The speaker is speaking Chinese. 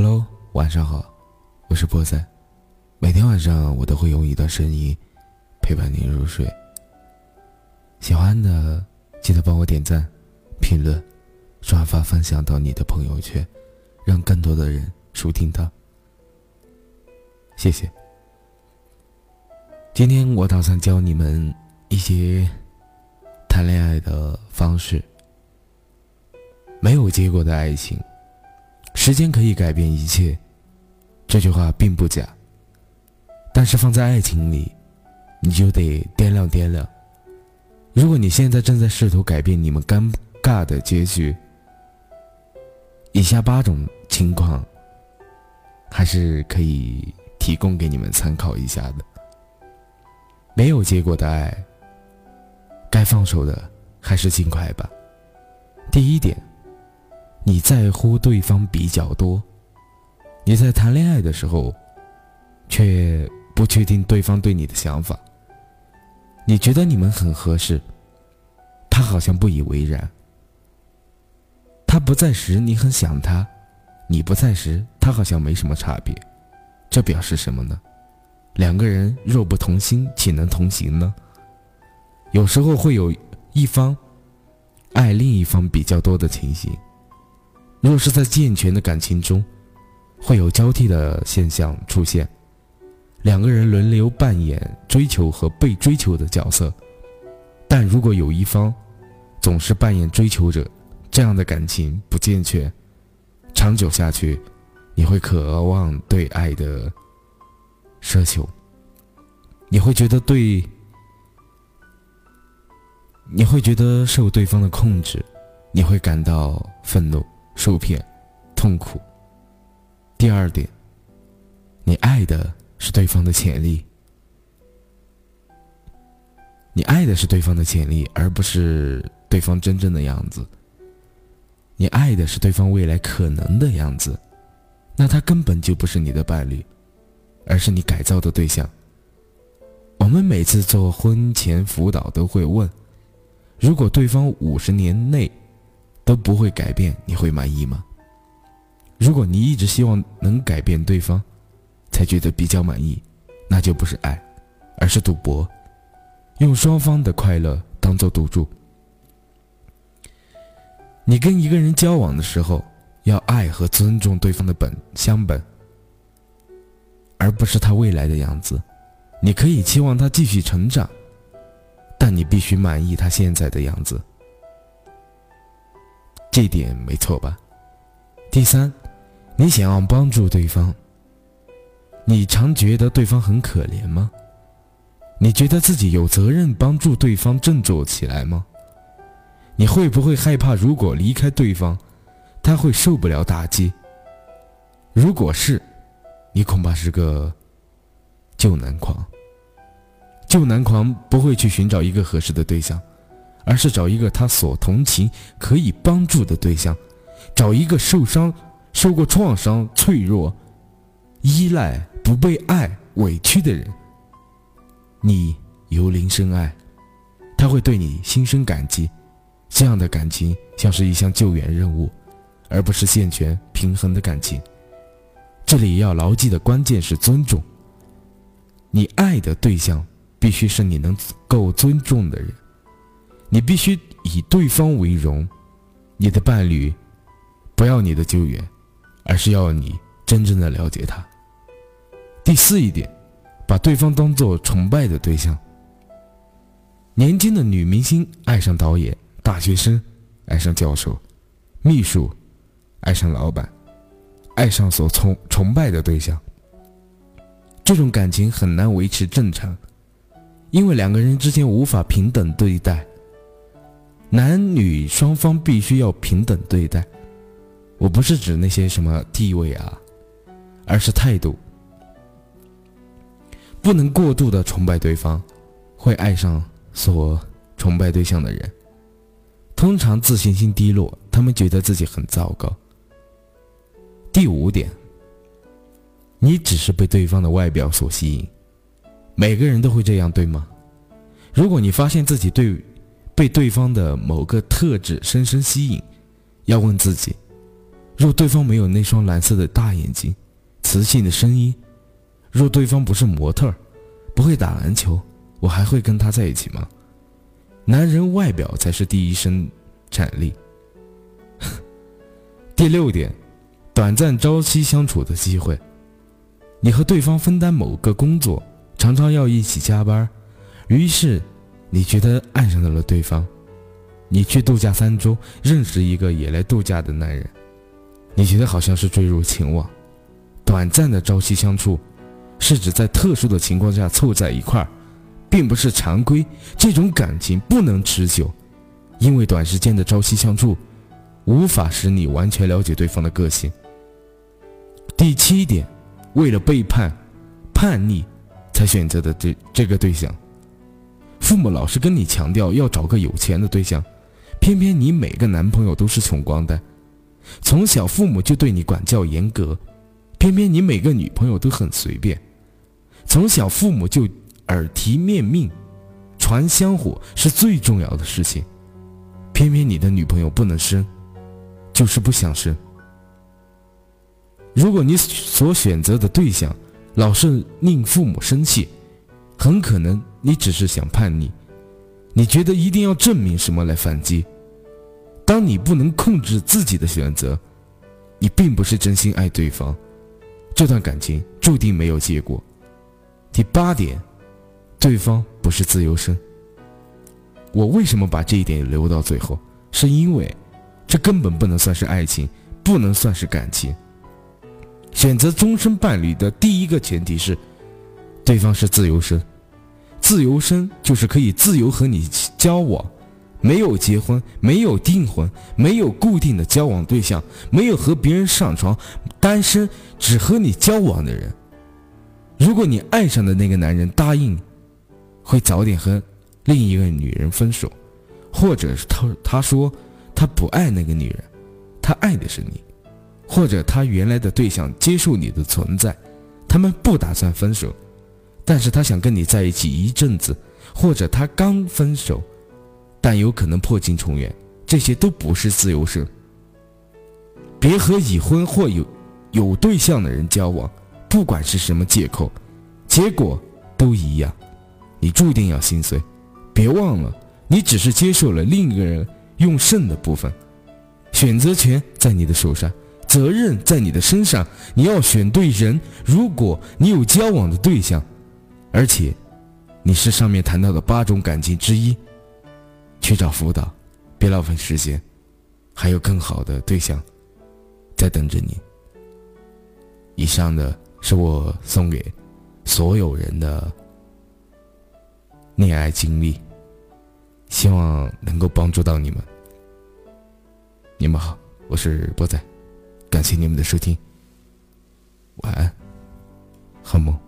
Hello，晚上好，我是波仔。每天晚上我都会用一段声音陪伴您入睡。喜欢的记得帮我点赞、评论、转发、分享到你的朋友圈，让更多的人收听到。谢谢。今天我打算教你们一些谈恋爱的方式。没有结果的爱情，时间可以改变一切，这句话并不假。但是放在爱情里，你就得掂量掂量。如果你现在正在试图改变你们尴尬的结局，以下八种情况，还是可以提供给你们参考一下的。没有结果的爱，该放手的还是尽快吧。第一点，你在乎对方比较多，你在谈恋爱的时候，却不确定对方对你的想法。你觉得你们很合适，他好像不以为然。他不在时，你很想他；你不在时，他好像没什么差别。这表示什么呢？两个人若不同心，岂能同行呢？有时候会有一方爱另一方比较多的情形。若是在健全的感情中，会有交替的现象出现，两个人轮流扮演追求和被追求的角色。但如果有一方总是扮演追求者，这样的感情不健全，长久下去，你会渴望对爱的。奢求，你会觉得对，你会觉得受对方的控制，你会感到愤怒、受骗、痛苦。第二点，你爱的是对方的潜力，你爱的是对方的潜力，而不是对方真正的样子。你爱的是对方未来可能的样子，那他根本就不是你的伴侣。而是你改造的对象。我们每次做婚前辅导都会问：如果对方五十年内都不会改变，你会满意吗？如果你一直希望能改变对方，才觉得比较满意，那就不是爱，而是赌博，用双方的快乐当做赌注。你跟一个人交往的时候，要爱和尊重对方的本相本。而不是他未来的样子，你可以期望他继续成长，但你必须满意他现在的样子，这点没错吧？第三，你想要帮助对方，你常觉得对方很可怜吗？你觉得自己有责任帮助对方振作起来吗？你会不会害怕，如果离开对方，他会受不了打击？如果是。你恐怕是个旧男狂。旧男狂不会去寻找一个合适的对象，而是找一个他所同情、可以帮助的对象，找一个受伤、受过创伤、脆弱、依赖、不被爱、委屈的人。你由零生爱，他会对你心生感激。这样的感情像是一项救援任务，而不是健全平衡的感情。这里要牢记的关键是尊重。你爱的对象必须是你能够尊重的人，你必须以对方为荣。你的伴侣不要你的救援，而是要你真正的了解他。第四一点，把对方当做崇拜的对象。年轻的女明星爱上导演，大学生爱上教授，秘书爱上老板。爱上所崇崇拜的对象，这种感情很难维持正常，因为两个人之间无法平等对待。男女双方必须要平等对待，我不是指那些什么地位啊，而是态度。不能过度的崇拜对方，会爱上所崇拜对象的人。通常自信心低落，他们觉得自己很糟糕。第五点，你只是被对方的外表所吸引，每个人都会这样，对吗？如果你发现自己对被对方的某个特质深深吸引，要问自己：若对方没有那双蓝色的大眼睛，磁性的声音，若对方不是模特儿，不会打篮球，我还会跟他在一起吗？男人外表才是第一生产力。第六点，短暂朝夕相处的机会，你和对方分担某个工作，常常要一起加班，于是你觉得爱上了对方。你去度假三周，认识一个也来度假的男人。你觉得好像是坠入情网，短暂的朝夕相处，是指在特殊的情况下凑在一块儿，并不是常规。这种感情不能持久，因为短时间的朝夕相处，无法使你完全了解对方的个性。第七点，为了背叛、叛逆，才选择的这这个对象。父母老是跟你强调要找个有钱的对象，偏偏你每个男朋友都是穷光蛋。从小父母就对你管教严格，偏偏你每个女朋友都很随便。从小父母就耳提面命，传香火是最重要的事情，偏偏你的女朋友不能生，就是不想生。如果你所选择的对象老是令父母生气，很可能你只是想叛逆，你觉得一定要证明什么来反击。当你不能控制自己的选择，你并不是真心爱对方，这段感情注定没有结果。第八点，对方不是自由身。我为什么把这一点留到最后？是因为，这根本不能算是爱情，不能算是感情。选择终身伴侣的第一个前提是，对方是自由身。自由身就是可以自由和你交往。没有结婚，没有订婚，没有固定的交往对象，没有和别人上床，单身，只和你交往的人。如果你爱上的那个男人答应，会早点和另一个女人分手，或者是他他说他不爱那个女人，他爱的是你，或者他原来的对象接受你的存在，他们不打算分手，但是他想跟你在一起一阵子，或者他刚分手。但有可能破镜重圆，这些都不是自由身。别和已婚或有有对象的人交往，不管是什么借口，结果都一样，你注定要心碎。别忘了，你只是接受了另一个人用剩的部分，选择权在你的手上，责任在你的身上，你要选对人。如果你有交往的对象，而且你是上面谈到的八种感情之一。去找辅导，别浪费时间，还有更好的对象在等着你。以上的是我送给所有人的恋爱经历，希望能够帮助到你们。你们好，我是波仔，感谢你们的收听，晚安，好梦。